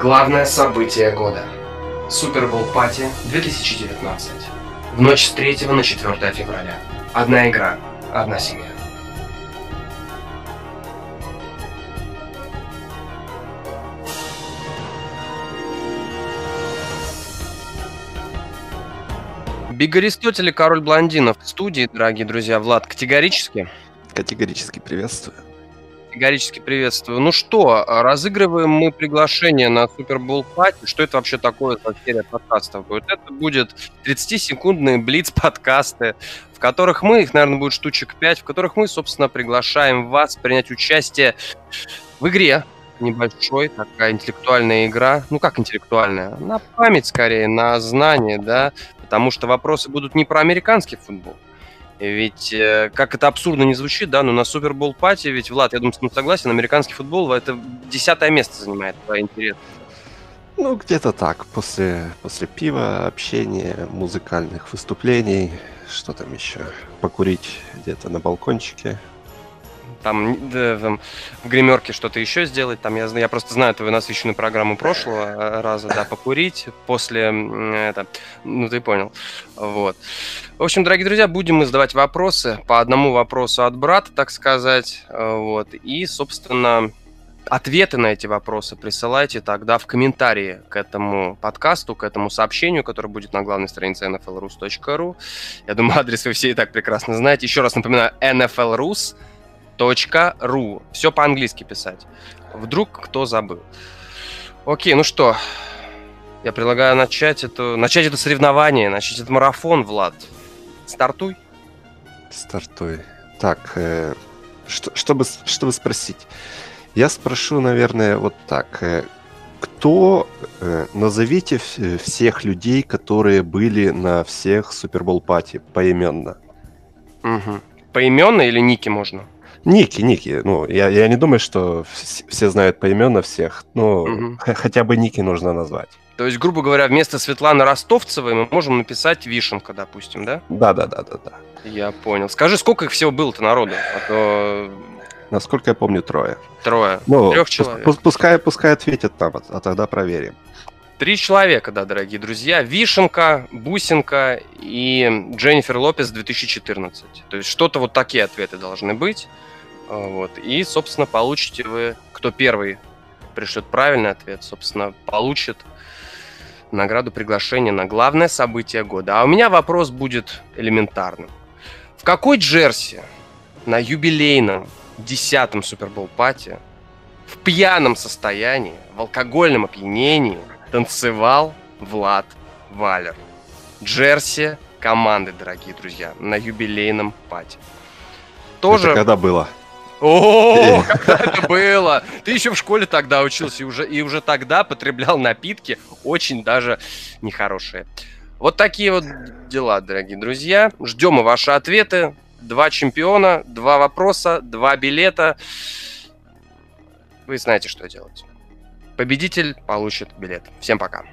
Главное событие года. Супербол Пати 2019. В ночь с 3 на 4 февраля. Одна игра, одна семья. Биг Аристотель и Король Блондинов в студии, дорогие друзья. Влад, категорически? Категорически приветствую. Категорически приветствую. Ну что, разыгрываем мы приглашение на Супербол Пати. Что это вообще такое за серия подкастов будет? Это будет 30-секундные блиц-подкасты, в которых мы, их, наверное, будет штучек 5, в которых мы, собственно, приглашаем вас принять участие в игре, небольшой, такая интеллектуальная игра. Ну, как интеллектуальная? На память, скорее, на знание, да, потому что вопросы будут не про американский футбол, ведь, э, как это абсурдно не звучит, да, но на Супербол пати, ведь, Влад, я думаю, с тобой согласен, американский футбол это десятое место занимает по интересу. Ну, где-то так. После, после пива, общения, музыкальных выступлений, что там еще? Покурить где-то на балкончике, там, там в гримерке что-то еще сделать. Там я, я просто знаю твою насыщенную программу прошлого э, раза, да, покурить после это, ну ты понял. Вот. В общем, дорогие друзья, будем мы задавать вопросы по одному вопросу от брата, так сказать. Э, вот. И, собственно, ответы на эти вопросы присылайте тогда в комментарии к этому подкасту, к этому сообщению, которое будет на главной странице nflrus.ru. Я думаю, адрес вы все и так прекрасно знаете. Еще раз напоминаю, nflrus.ru ру. Все по-английски писать. Вдруг кто забыл. Окей, ну что, я предлагаю начать это, начать это соревнование, начать этот марафон, Влад. Стартуй. Стартуй. Так, э, что, чтобы, чтобы спросить, я спрошу, наверное, вот так. Э, кто, э, назовите всех людей, которые были на всех Супербол пати поименно? Угу. Поименно или ники можно? Ники, Ники. Ну, я, я не думаю, что все знают поименно всех. Ну, угу. хотя бы Ники нужно назвать. То есть, грубо говоря, вместо Светланы Ростовцевой мы можем написать Вишенка, допустим, да? Да, да, да, да, да. Я понял. Скажи, сколько их всего было-то народу? А то... Насколько я помню, трое. Трое. Ну, Трех человек. Пускай, пускай ответят там, а тогда проверим. Три человека, да, дорогие друзья. Вишенка, Бусинка и Дженнифер Лопес 2014. То есть что-то вот такие ответы должны быть. Вот. И, собственно, получите вы, кто первый пришлет правильный ответ, собственно, получит награду приглашения на главное событие года. А у меня вопрос будет элементарным. В какой джерси на юбилейном десятом Супербол пати в пьяном состоянии, в алкогольном опьянении танцевал Влад Валер? Джерси команды, дорогие друзья, на юбилейном пати. Тоже... Это когда было? О, когда это было! Ты еще в школе тогда учился и уже, и уже тогда потреблял напитки очень даже нехорошие. Вот такие вот дела, дорогие друзья. Ждем ваши ответы. Два чемпиона, два вопроса, два билета. Вы знаете, что делать. Победитель получит билет. Всем пока.